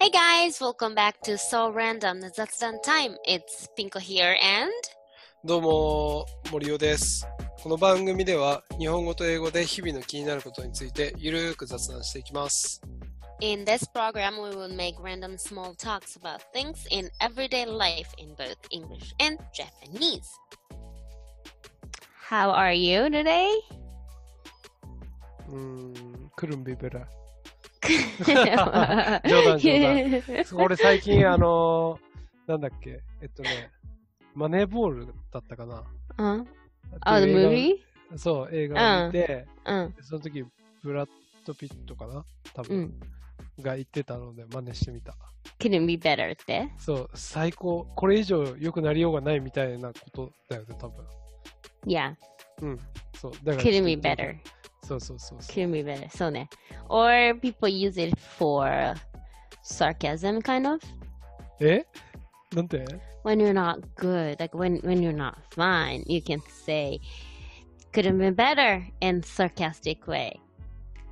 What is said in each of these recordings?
Hey guys, welcome back to So Random Zatsudan Time. It's Pinco here and どうも、森尾です。この番組では日本語と英語で日々の気になることについてゆるーく雑談していきます。in this program we will make random small talks about things in everyday life in both English and Japanese. How are you today? couldn't be better 冗談冗俺最近あのーなんだっけ、えっとね、マネーボールだったかな。Uh, っ oh, て the いう映画を movie? そう、映画を見て、Uh, その時ブラッド・ピットかな？多 mm. 分、が言ってたので真似してみた。Couldn't be better って？そう、最高。これ以上良くなりようがないみたいなことだよね、多分。Yeah, うん。そう。だから couldn't be better？そうそうそうそう。 Couldn't be better. そうね。Or people use it for sarcasm, kind of. えなんて when you're not good, like when when you're not fine, you can say could have been better in sarcastic way.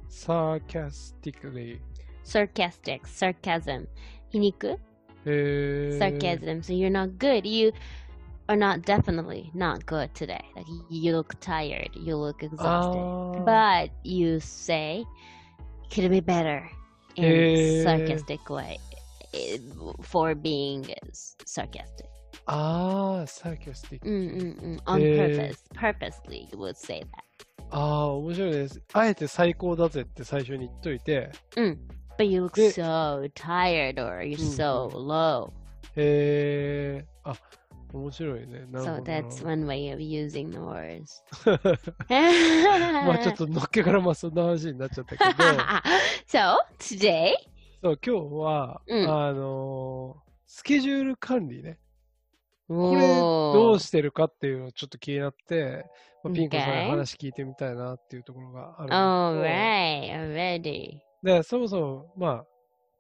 sarcastically. Sarcastic, sarcasm. 皮肉えー、 sarcasm. So you're not good. You are not definitely not good today. Like you look tired, you look exhausted, oh. but you say, "Could it be better?" in a sarcastic way, eh, for being sarcastic. Ah, sarcastic. on purpose, purposely you would say that. ああ、面白いです。あえて最高だぜって最初に言っといて。うん。But mm, you look so tired or you're so low. へえ。あ。面白いね。なる So ほど。that's one way of using the words. まあちょっとのっけからまあそんな話になっちゃったけど、so today, そう今日は、うんあのースケジュール管理ね。ここれどうしてるかっていうのをちょっと気になって、まあ、ピンクさん.に話聞いてみたいなっていうところがあるんだけど Alright, already. で、そもそも、まあ、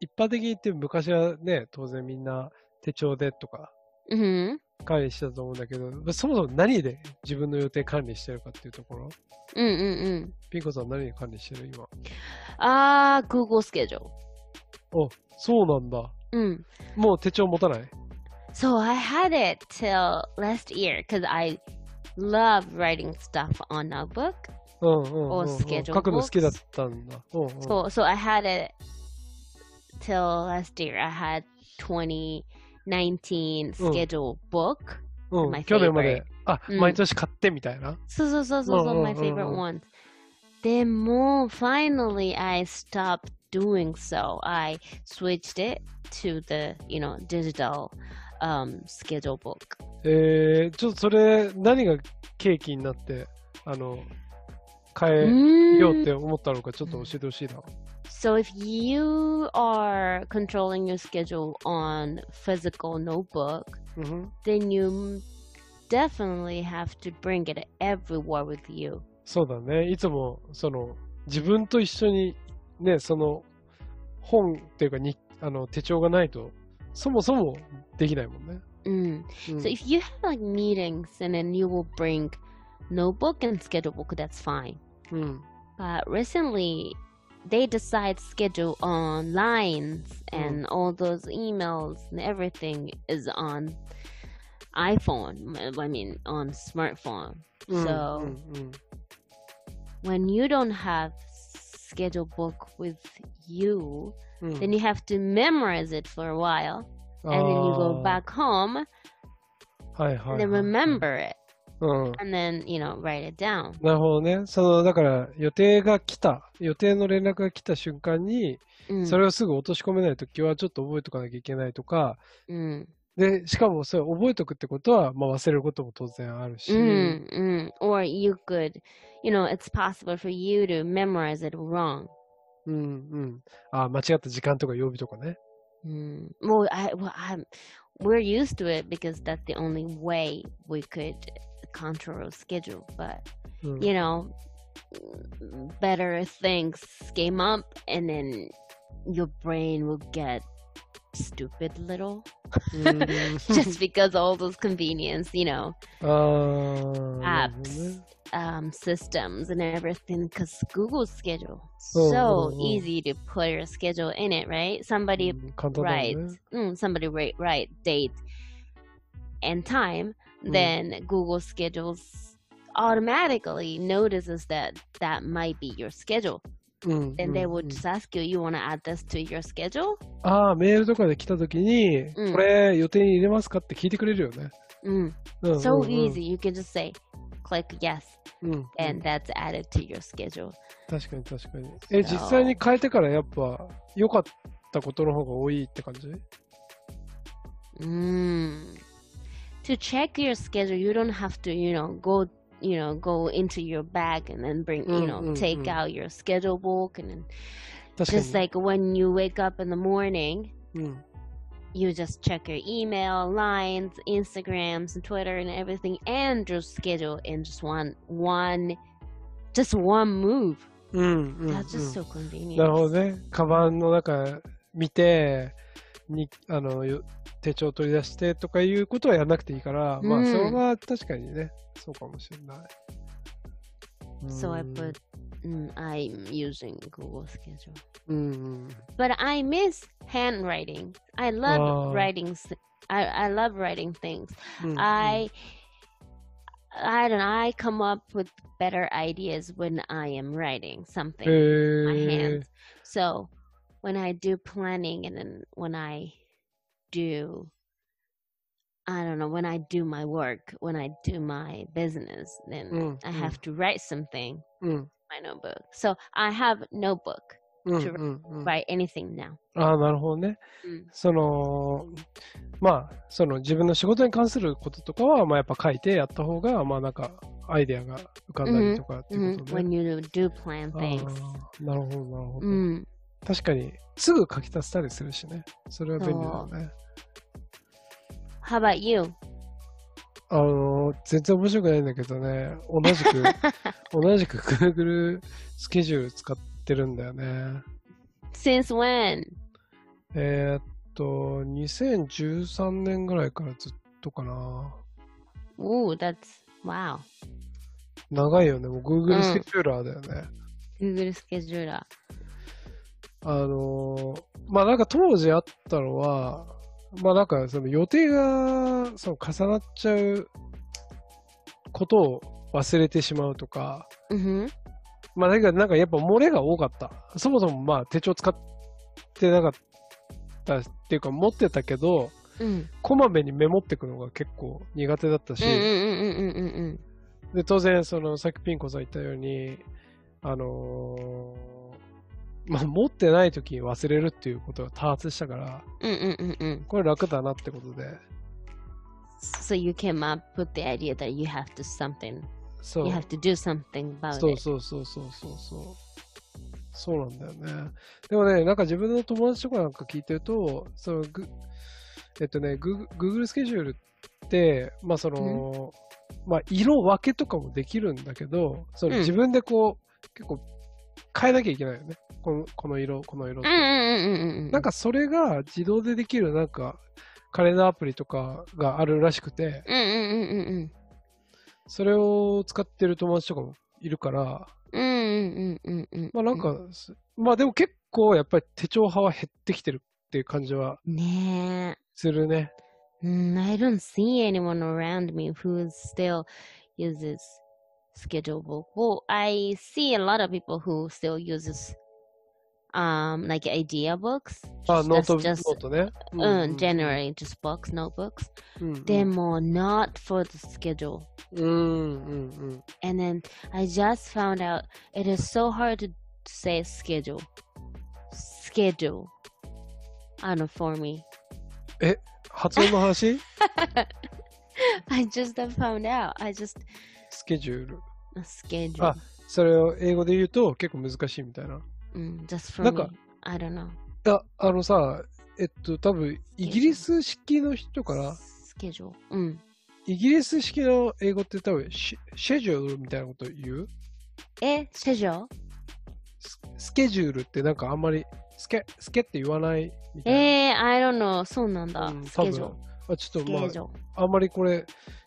一般的に言って昔はね、当然みんな手帳でとか Mm-hmm. 管理してたと思うんだけど、そもそも何で自分の予定管理してるかっていうところ？うんうんうん。ピンコさん何で管理してる？今。あー、空港スケジュール。あ、そうなんだ。うん。もう手帳持たない ?So I had it till last year Cause I love writing stuff on a book うんうん,うん、ん。書くの好きだったんだ。うん、う。I had it till last year. I had 20 2019 schedule book. うん my 去年まであ、うん毎年買ってみたいな。So so so so so my favorite ones. Then more finally I stopped doing so. I switched it to the you know digital um schedule book. えー、ちょっとそれ、何が契機になって、あの、変えようって思ったのか、ちょっと教えてほしいな。So if you are controlling your schedule on physical notebook, うんふん then you definitely have to bring it everywhere with you. そうだね。いつも、その、自分と一緒に、ね、その、本っていうかに、あの、手帳がないと、そもそもできないもんね。 Mm. うん So if you have like meetings and then you will bring notebook and schedule book, that's fine. うん。 But recently, they decide schedule on lines mm. and mm. all those emails and everything is on iPhone. I mean, on smartphone. Mm, so mm, mm. when you don't have schedule book with you, mm. then you have to memorize it for a while, and then you go oh. back home hi, hi, and hi, remember it. うん。and then you know write it down. なるほどね。その、だから、予定が来た、予定の連絡が来た瞬間に、Mm, それをすぐ落とし込めないときは、ちょっと覚えとかなきゃいけないとか、mm, で、しかもそれ覚えとくってことは、まあ忘れることも当然あるし、mm, mm. Or you could, you know, it's possible for you to memorize it wrong. うんうん。あ、間違った時間とか曜日とかね。Mm. Well, I, well, I'm, we're used to it because that's the only way we could control schedule, but mm. you know, better things came up, and then your brain will get stupid little mm. just because all those convenience, you know, uh, apps, um, systems, and everything. Because Google schedule oh, so oh, easy to put your schedule in it, right? Somebody writes, mm, somebody write, write date and time, Mm. then Google schedules automatically notices that that might be your schedule. うん。Then うん they う would ん just ask you, you want to add this to your schedule? ああ、メールとかで来たときに、うんこれ予定に入れますかって聞いてくれるよね。Mm. うんうんうん So easy. You can just say, click yes, うんうん and that's added to your schedule. 確かに確かに。え、So- 実際に変えてからやっぱ良かったことの方が多いって感じ Mm. To check your schedule, you don't have to, you know, go, you know, go into your bag and then bring, you Mm, know, mm, take mm. out your schedule book and then 確かに。 just like when you wake up in the morning, うん。 you just check your email, lines, Instagrams, and Twitter and everything, and your schedule in just one, one, just one move. うんうんうん That's just so convenient. なるほどね。カバンの中見て、 にあのよ手帳取り出してとかいうことはやらなくていいから、まあうんそれは確かにね、そうかもしれない。So I うん put, mm, I'm using Google Schedule. うんうん。But I miss handwriting. I love Oh. writing. I, I love writing things. I I don't know. I come up with better ideas when I am writing something. へ with my ー hands. So when I do planning and then when I do I don't know, when I do my work, when I do my business, then うん、 I have to write something うん、 in my notebook. So I have notebook うん、 to うん、うん。 write anything now. ああ、なるほどね。うんその、まあ、その自分の仕事に関することとかは、まあやっぱ書いてやった方が、まあなんか、アイデアが浮かんだりとかっていう Mhm, ことね。 When you do plan あ things. ーなるほど、なるほど。 Mm. 確かに、すぐ書き足したりするしね。それは便利だよね。How about you? あの、全然面白くないんだけどね、同じく、同じく Google スケジュール使ってるんだよね。Since when? えーっと、2013年ぐらいからずっとかな。Ooh, that's wow. 長いよね。もう Google うんスケジューラーだよね。Google Scheduler. あのーまあなんか当時あったのは、まあなんかその予定がその重なっちゃうことを忘れてしまうとか、Mm-hmm. まあだけどなんかやっぱ漏れが多かった。そもそもまあ手帳使ってなかったっていうか持ってたけど、Mm. こまめにメモっていくのが結構苦手だったし.で当然そのさっきピン子さん言ったように、あのーまあ持ってない時に忘れるっていうことが多発したから、Mm-mm-mm-mm. これ楽だなってことで、So you came up with the idea that you have to something. そう You。have to do something about そう.そうそうそうそうそう。そうなんだよね。でもね、なんか自分の友達とかなんか聞いてると、そのグえっとね、グー Google スケジュールって、まあその、まあ色分けとかもできるんだけど、そのうん自分でこう、結構変えなきゃいけないよね。このこの色、この色って。Mm-mm-mm-mm-mm. なんかそれが自動でできるなんかカレンダーアプリとかがあるらしくて.それを使ってる友達とかもいるから.まあなんか、すまあでも結構やっぱり手帳派は減ってきてるっていう感じは.するね。Mm, I don't see anyone around me who still uses schedule book. Well, I see a lot of people who still uses um like idea books. Ah, note just note mm, uh, mm, mm. generally just books, notebooks. demo, not for the schedule. and then I just found out it is so hard to say schedule. Schedule. I don't know for me. Eh, え、発音の話 I just found out. I just schedule. A schedule. あそれを英語で言うと結構難しいみたいな。Mm, just for なんか me. I don't know. あ、あのさ、えっと、多分イギリス式の人から、Schedule. Mm. イギリス式の英語って多分シシェジュールみたいなこと言う？Eh, schedule? ススケジュールってなんかあんまりスケ、スケって言わないみたいな。Eh, I don't know. そうなんだ。うん多分 schedule. あちょっとまあ.あんまりこれ、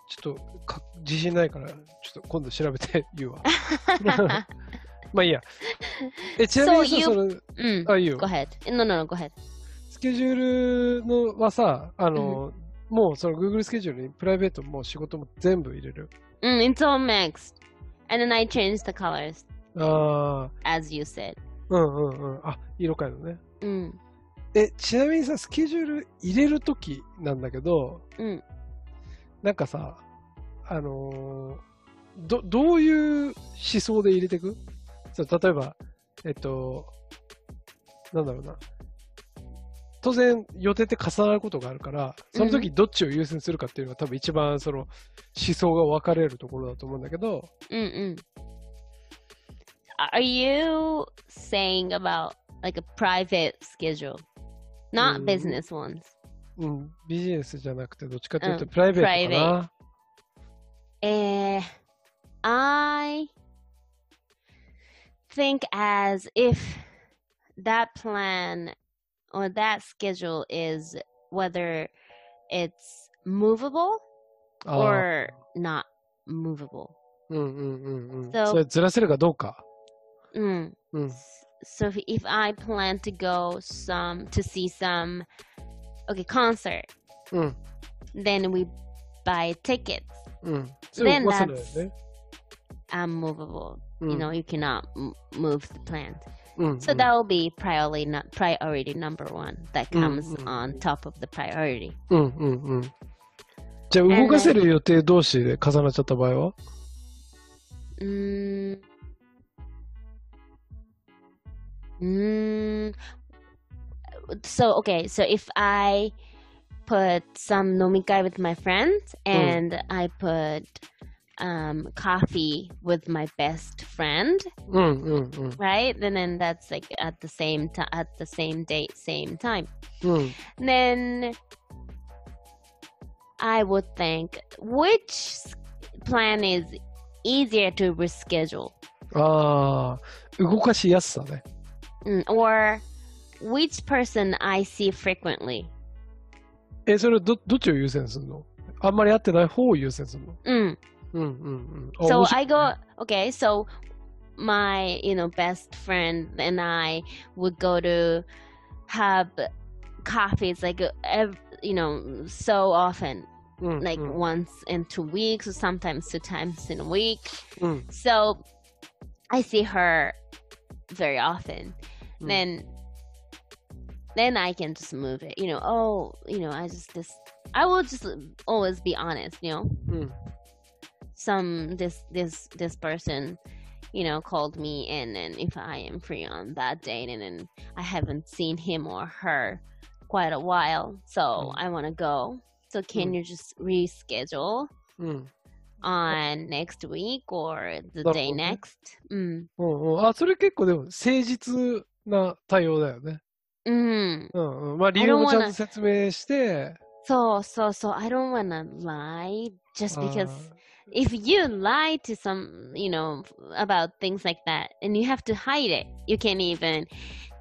ちょっとか自信ないから、ちょっと今度調べて言うわ。まあいいや。え、ちなみに So さ、you- その、mm, あ、いいよ go。ahead. No, no, no, go ahead. スケジュールのはさ、あの、もうその Google スケジュールにプライベートも仕事も全部入れる。Mm, it's all mixed. And then I changed the colors, あ as you said. あ、うんうんうん。あ、色変えるのね。Mm, え、ちなみにさ、スケジュール入れるときなんだけど、mm. なんかさ、あのーど、どういう思想で入れていく？そう例えば、えっと、なんだろうな。当然予定って重なることがあるから、その時どっちを優先するかっていうのが多分一番その思想が分かれるところだと思うんだけど、Mm-mm. Are you saying about like a private schedule, not Mm. business ones? うん、ビジネスじゃなくてどっちかというとうんプライベートかな。 Eh, I think as if that plan or that schedule is whether it's movable あー or not movable. うんうんうんうん。 So- それずらせるかどうか。 Mm. うん。 So if, if I plan to go some to see some okay concert, うん。 then we buy tickets. うん。それ Then まさにだよ that's ね。 unmovable. うん You know, you cannot m- move the plans. うん。 So that will be priority not priority number one that Mm, comes mm, on top of the priority. うんうんうん。じゃあ動かせる予定同士で重なっちゃった場合は Mm. Mm. So okay, so if I put some nomikai with my friends and I put um, coffee with my best friend, うんうんうん。 right? Then then that's like at the same time at the same date, same time. うん。 then I would think which s- plan is easier to reschedule, ああ、動かしやすさね。 Mm, or which person I see frequently. え、それど、どっちを優先するのあんまり会ってない方を優先するの Mm. うんうんうん。あ So 面白 I go okay. So my you know best friend and I would go to have coffees like ev- you know so often, うん like うん once in two weeks or sometimes two times in a week. うん。 So I see her very often. Mm. Then then I can just move it. You know, oh, you know, I just this I will just always be honest, you know. うん。 Some this this this person, you know, called me in and if I am free on that date and then I haven't seen him or her quite a while. So Mm. I wanna go. So can Mm. you just reschedule うん。 on next week or the なるほど day ね。 next? Mm. うんうん。あ、それ結構でも誠実な対応だよね。 Mm. うんうん。まあ理 I 由 don't もちゃん wanna- と説明して、 So so so I don't wanna lie just あ because ー if you lie to some you know about things like that and you have to hide it, you can't even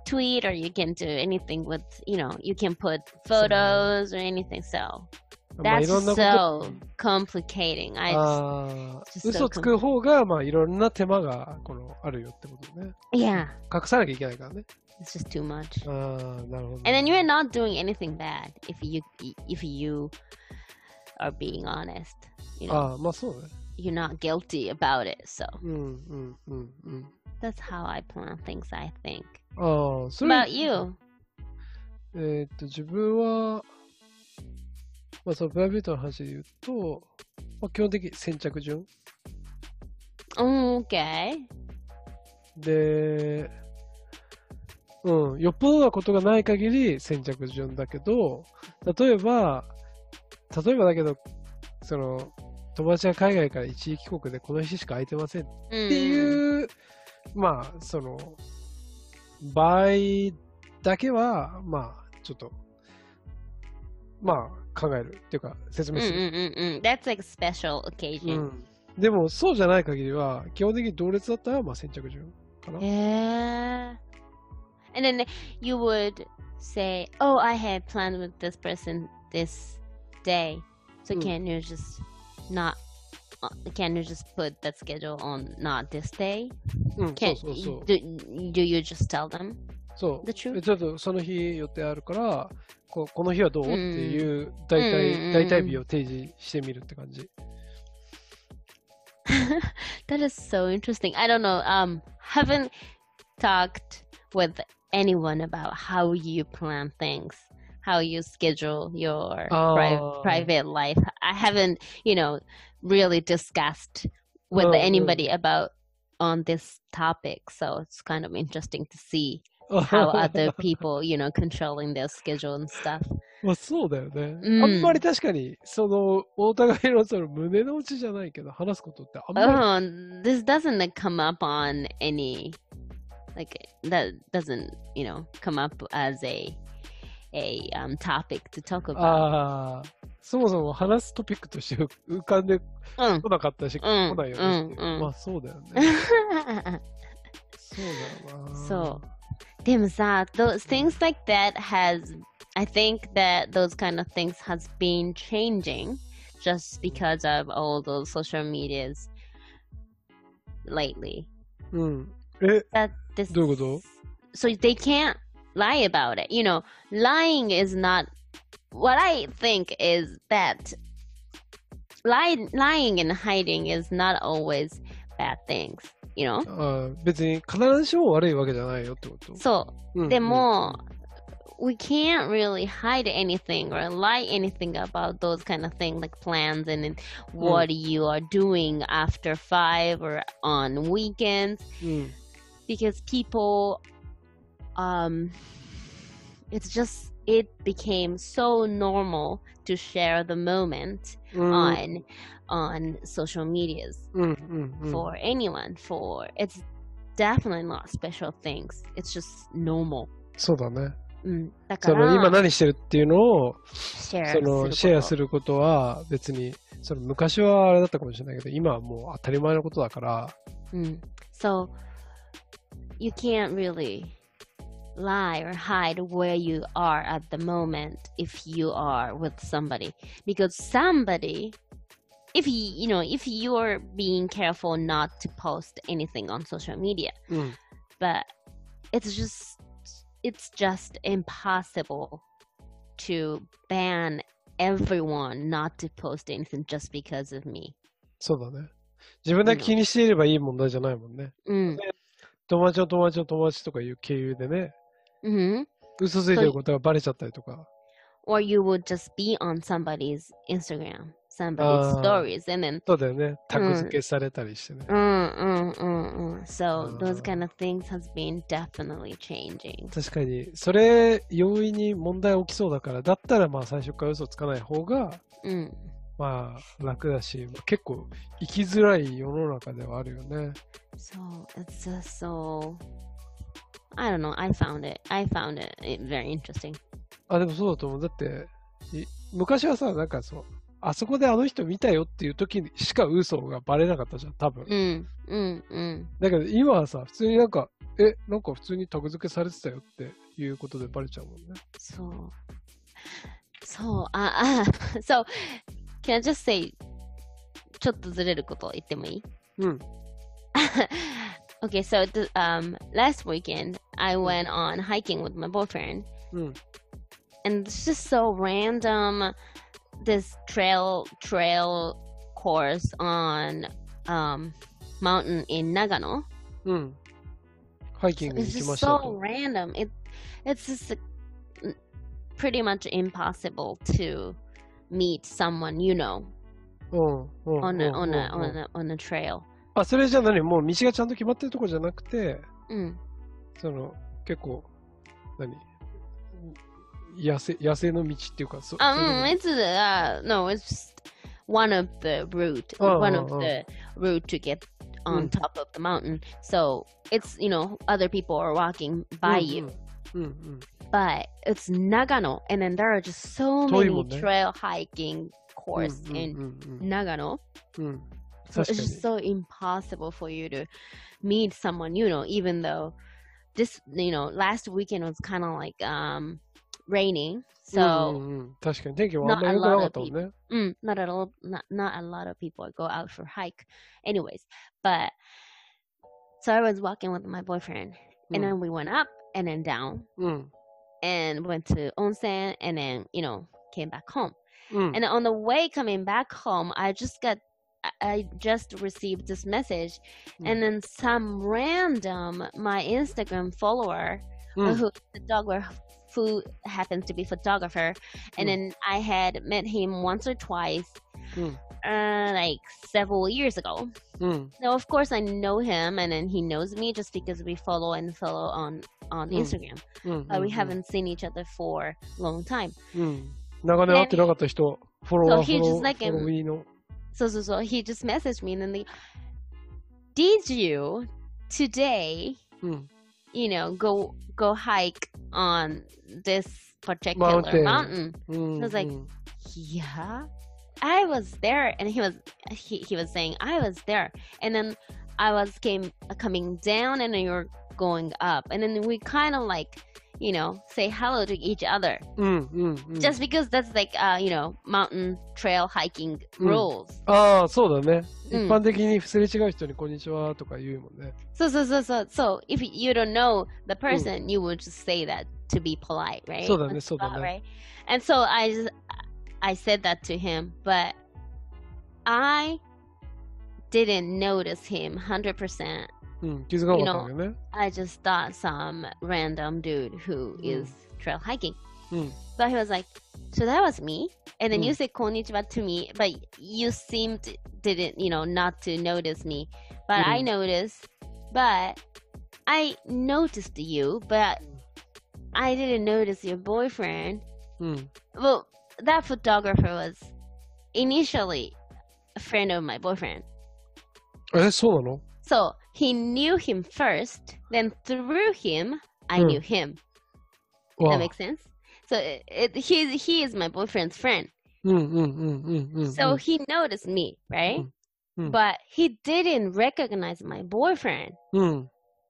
tweet or you can do anything with you know you can put photos or anything. So まあい that's ろんなこと。 so complicating. I just, ああ、 just so 嘘つく方が、まあいろんな手間がこのあるよってことね。 yeah, 隠さなきゃいけないからね。 it's just too much. ああ、なるほど。 And then you're not doing anything bad if you if you are being honest. You know, ああ、まあそうね。 you're not guilty about it. So うんうんうんうん。 that's how I plan things. I think. ああ、そ What れ about you? えーっと、自分は、 まあそのプライベートの話で言うと、まあ基本的に先着順。Okay. で、うん、よっぽどなことがない限り先着順だけど、例えば、例えばだけど、その、友達が海外から一時帰国でこの日しか空いてませんっ Mm. ていう、まあ、その、場合だけは、まあ、ちょっと、まあ、考えるっていうか、説明する。Mm-mm-mm-mm. That's like special う occasion. ん。でも、そうじゃない限りは、基本的に同列だったら、まあ、先着順かな。Yeah. And then you would say, "Oh, I had planned with this person this day, so Mm. can you just not uh, can you just put that schedule on not this day? Can do, do you just tell them そう。でちょっとその日予定あるから、ここの日はどうってうんいう大体、大体日を提示してみるって感じ。That is so interesting. I don't know. Um, haven't talked with anyone about how you plan things, how you schedule your pri- Oh. private life. I haven't, you know, really discussed with Oh, oh. anybody about on this topic. So it's kind of interesting to see how other people, you know, controlling their schedule and stuff. まあそうだよね。うんあんまり確かに、その、お互いのその胸の内じゃないけど、話すことってあんまり Oh, this doesn't like, come up on any like that doesn't you know come up as a a um topic to talk about. ああ、そもそも話すトピックとして浮かんでうんこなかったし、うん来ないよね。うんうんまあそうだよね。そうだよな。そうでもさ those things like that has I think that those kind of things has been changing just because of all those social medias lately. うん。え、 that this どういうこと so they can't lie about it you know lying is not what i think is that lying lying and hiding is not always bad things you know あー別に必ずしも悪いわけじゃないよってこと。so うんでも、we can't really hide anything or lie anything about those kind of things like plans and, and what you are doing after five or on weekends うん。 because people um it's just it became so normal to share the moment うん。 on on social medias うんうんうん。 for anyone for it's definitely not special things it's just normal そうだね。うん、だかその今ら何してるっていうのをシェアそのシェアするることは別にその昔はあれだったかもしれないけど今はもう当たり前のことだからこと。うん so you can't really lie or hide where you are at the moment if you are with somebody because somebody if you you know if you're being careful not to post anything on social media うん。 but it's just it's just impossible to ban everyone not to post anything just because of me そうだね。自分だけ気にしていればいい問題じゃないもんね。うん友達の友達の友達とかいう経由でね、 Hmm 嘘ついてることがバレちゃったりとか。or you would just be on somebody's Instagram, somebody's Ah. stories, and then そうだよね。タグ付けされたりしてね。mm, mm, mm, mm. so those Ah. kind of things has been definitely changing. 確かに、それ、容易に問題起きそうだから、だったらまあ最初から嘘つかない方が、Mm. まあ楽だし、まあ結構生きづらい世の中ではあるよね。So it's just so. I don't know. I found it. I found it, eh, very interesting. あ、でもそうだと思う。だって、い昔はさ、なんかそう、あそこであの人見たよっていう時にしか嘘がバレなかったじゃん、多分。Mm, mm, mm. だけど今はさ、普通になんか、え、なんか普通にタグ付けされてたよっていうことでバレちゃうもんね。So, so, uh, uh, so, can I just say, ちょっとずれること言ってもいい？うん。okay, so th- um, last weekend I went on hiking with my boyfriend, mm. and it's just so random. This trail trail course on um, mountain in Nagano. Mm. Hiking. So it's just so random. It it's just pretty much impossible to meet someone you know. Oh, oh, on a, oh, on, a, on a on a on a trail. あ、それじゃ何もう道がちゃんと決まってるとこじゃなくて、Mm. その、結構、何野生、野生の道っていうか、そ Um, そういうの it's uh no, it's one of the route, Oh, one oh, of oh. the route to get on Mm. top of the mountain. So it's you know other people are walking by うん you, うんうん。but it's Nagano, and then there are just so many trail hiking うん course うん in うん Nagano. うん。うん。 So 確 it's か just に。 so impossible for you to meet someone, you know, even though this, you know, last weekend was kind of like um raining. So, うんうんうん、確かに天気もあんまり良くなかったもんね。 mm, not at all, not, not a lot of people go out for hike. Anyways, but so I was walking with my boyfriend, うん and then we went up and then down うん。 and went to onsen and then, you know, came back home. うん。 And on the way coming back home, I just got, I- I just received this message, and then some random my Instagram follower うん who photographer who happens to be photographer, and then I had met him once or twice, Mm. uh, like several years ago. うん。 Now, of course, I know him, and then he knows me just because we follow and follow on on Mm. Instagram, うん。 but う we ん haven't seen each other for a long time. うん。長年会ってなかった人、フォロワー、 So he フォロ just like フォ him. ローの。 so so so he just messaged me and then the did you today hmm. you know go go hike on this particular mountain, mountain. Mm-hmm. i was like mm-hmm. yeah i was there and he was he, he was saying i was there and then i was came coming down and then you're going up and then we kind of like you know say hello to each other うん。うん。うん。 just because that's like uh you know mountain trail hiking Mm. rules ああ、そうだね。うん一般的にすれ違う人にこんにちはとか言うもんね。 so so so so so if you don't know the person you would just say that to be polite right そうだね、そうだ Right, ね。 right and so i just i said that to him but i didn't notice him 100% うん。気づかなかったんだよね。 i just thought some random dude who Mm. is trail hiking うん。 but he was like so that was me and then you Mm. said konnichiwa to me but you seemed didn't you know not to notice me but i Mm. noticed but i noticed you but i didn't notice your boyfriend うん。 well, that photographer was initially a friend of my boyfriend. え、そうなの So he knew him first, then through him, I mm. knew him. Wow. That makes sense? So it, it, he, he is my boyfriend's friend. Mm, mm, so he noticed me, right? But he didn't recognize my boyfriend.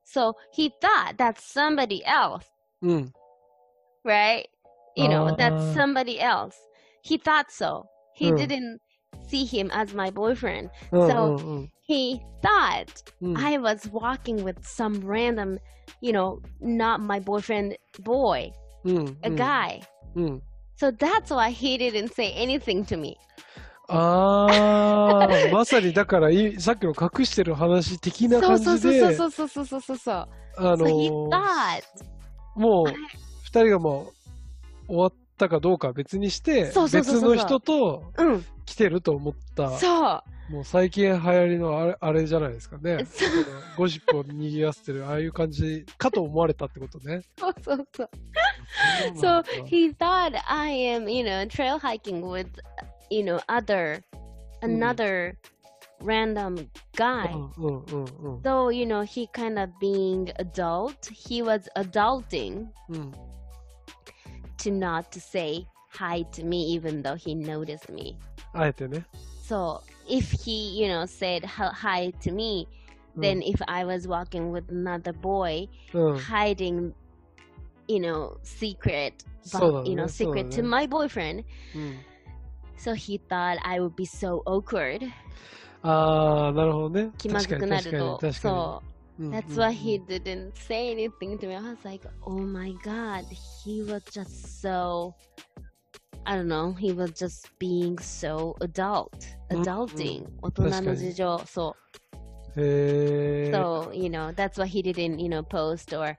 So he thought that's somebody else. Right? You know, that's uh. somebody else. He thought so. He didn't see him as my boyfriend. うん So- うん he thought うん。 I was walking with some random, you know, not my boyfriend boy, うん。 a guy. うん。 So that's why he didn't say anything to me. ああ、まさにだからい、さっきの隠してる話的な So 感 so じ so で、 so so so so so so. あの So he ー thought もう、二人がもう、終わっ たかどうかは別にして、別の人とうん、来てると思った、そう。もう最近流行りのあれあれじゃないですかね。ゴシップを賑わせてる、ああいう感じかと思われたってことね。そうそうそう。So だ he thought I am, you know, trail hiking with, you know, other, another random guy. うんうんうんうん。So, you know, he kind of being adult, he was adulting うん。to not to say hi to me even though he noticed me. あえてね。 So if he, you know, said hi- hi to me, うん then if I was walking with another boy うん。 hiding, you know, secret, そうだね you know, そうだ secret ね to my boyfriend, うん。 so he thought I would be so awkward. ああ、なるほどね。気まずくなると。確かに確かに確か So に。う ん that's why he didn't say anything to me. I was like, oh my god, he was just so. I don't know. He was just being so adult, うん adulting. 大確かに人の事情。そう。へえ。 So, you know, that's why he didn't, you know, post or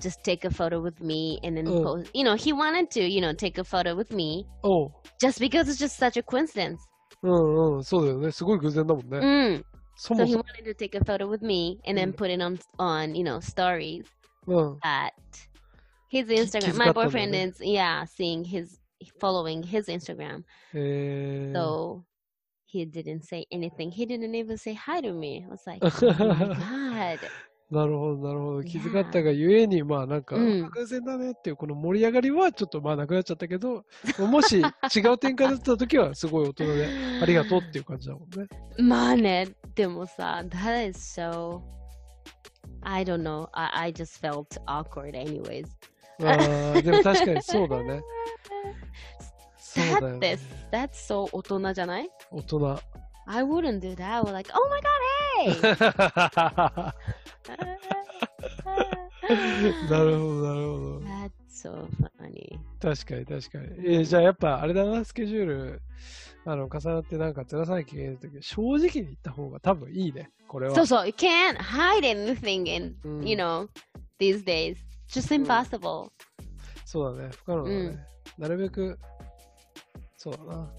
just take a photo with me and then Mm. post. You know, he wanted to, you know, take a photo with me おう just because it's just such a coincidence. うんうん、そうだよね。すごい偶然だもんね。 Mm. そ so he wanted to take a photo with me and then put it on on you know stories at his Instagram. My boyfriend is yeah seeing his following his Instagram. Uh... So he didn't say anything. He didn't even say hi to me. I was like, oh my god. なるほど、なるほど。気づかったがゆえに、まあなんか、うん偶然だねっていうこの盛り上がりはちょっとまあなくなっちゃったけど、もし違う展開だった時はすごい大人でありがとうっていう感じだもんね。まあね、でもさ、that is so. I don't know. I, I just felt awkward, anyways. あーでも確かにそうだね。だよ That ね this,。that's so 大人じゃない？大人。I wouldn't do that. We're like, oh my god, hey! なるほど、なるほど。That's so funny. 確かに確かに。えーじゃあやっぱあれだな、スケジュール、あの、重なってなんかずらさなきゃいけないとき、正直に言った方が多分いいね、これは。そうそう、you can't hide anything in, うん you know, these days. Just うん impossible. そうだね、不可能だね。うんなるべく、そうだな。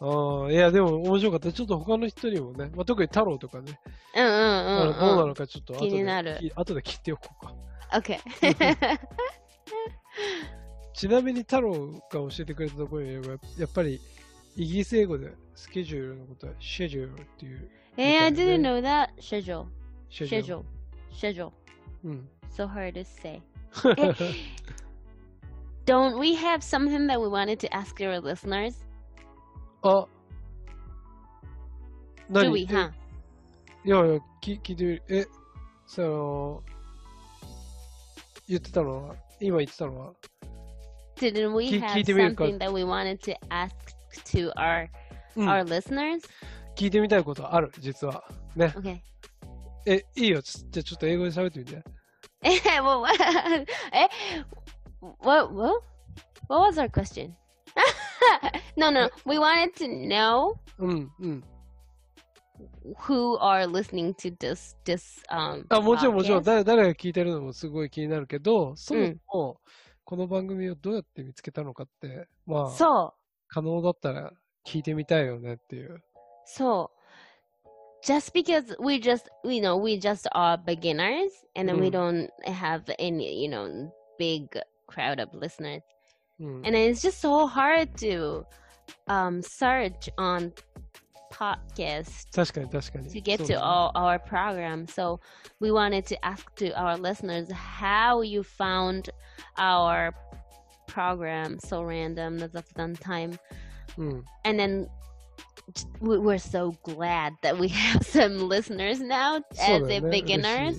ああ、いや、でも面白かった。ちょっと他の人にもね、まあ、特に太郎とかね、うんうんうんうん。どうなのかちょっと後で気になるき後で聞いておこうか。OK. ちなみに太郎が教えてくれたところにやっぱりイギリス英語でスケジュールのことはシェジュールっていう。I みたい didn't ね know that. Schedule. Schedule. Schedule. うん。So hard to say. Don't we have something that we wanted to ask your listeners? あ何 we, え huh? いやいや、聞聞いてみる。え、その、言ってたのは、今言ってたのは、Didn't we 聞 have 聞いてみるか something that we wanted to ask to our うん、our listeners? 聞いてみたいことある、実は。ね。Okay. え、いいよ。つじゃあちょっと英語で喋ってみて。well, what, eh, what, what, what was our question? No, no, we wanted to know who are listening to this, this, um, あ、もちろんもちろん.誰誰が聞いてるのもすごい気になるけど、そもそも、この番組をどうやって見つけたのかって、まあ、So, 可能だったら聞いてみたいよねっていう。so, just because we just, you know, we just are beginners and then we Mm. don't have any, you know, big crowd of listeners. Mm. And it's just so hard to um, search on podcast 確かに確かに to get to all our program. So we wanted to ask to our listeners how you found our program so random Zatsudan time. Mm. And then we're so glad that we have some listeners now as a beginners.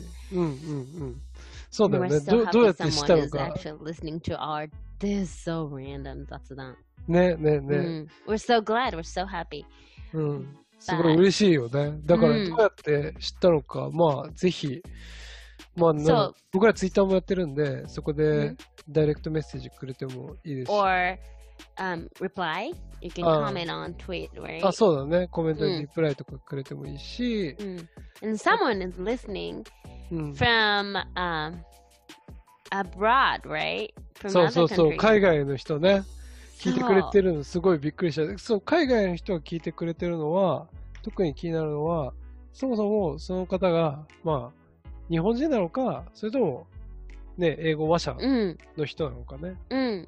actually listening to our this so random that's done ねねね。Mm. We're so glad. We're so happy. うん。すごい嬉しいよね。だから、うんどうやって知ったのか、まあ、ぜひ、まあ、僕らツイッターもやってるんで、そこうでんダイレクトメッセージくれてもいいですし。Or um, reply. You can Ah. comment on tweet, right? あ、そうだね。コメントうんにリプライとかくれてもいいし、Mm. And someone is listening うん、from um, abroad, right? From そうそうそう.海外の人ね、聞いてくれてる。るのすごいびっくりした。そう、海外の人が聞いてくれてるのは、特に気になるのは、そもそもその方が、まあ、日本人なのか、それとも、ね、英語話者 Mm, の人なのかね。mm.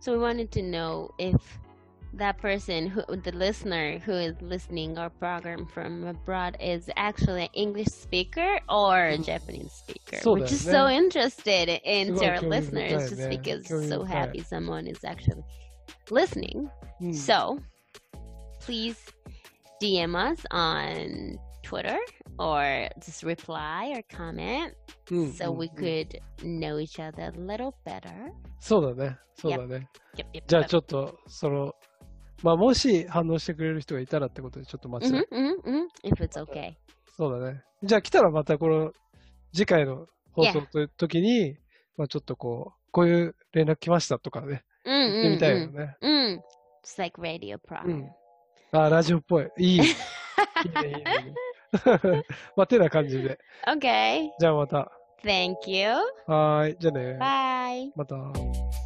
So we wanted to know if that person who the listener who is listening our program from abroad is actually an English speaker or a Mm. Japanese speaker. そう We're だよね。 just so interested す into ごい our 興味深いね。 listeners just because 興味 so 深い happy someone is actually listening. うん So please DM us on Twitter or just reply or comment うん so うん we could know each other a little better. そうだね。そうだね。 Yep, yep, じゃあ yep. ちょっと、その、 まあ、もし反応してくれる人がいたらってことでちょっと待ちな Mhm, mhm, mhm, If it's okay. そうだね。じゃあ来たらまたこの次回の放送という時に、まあちょっとこう、こういう連絡来ましたとかね、言ってみたいよ Mm, ね。mm, mm. Just like radio う program. ん。あ、ラジオっぽい。いい。いいね、いいね。まあ、てな感じで。Okay. じゃあまた。Thank you. はーい。じゃあね。Bye. また。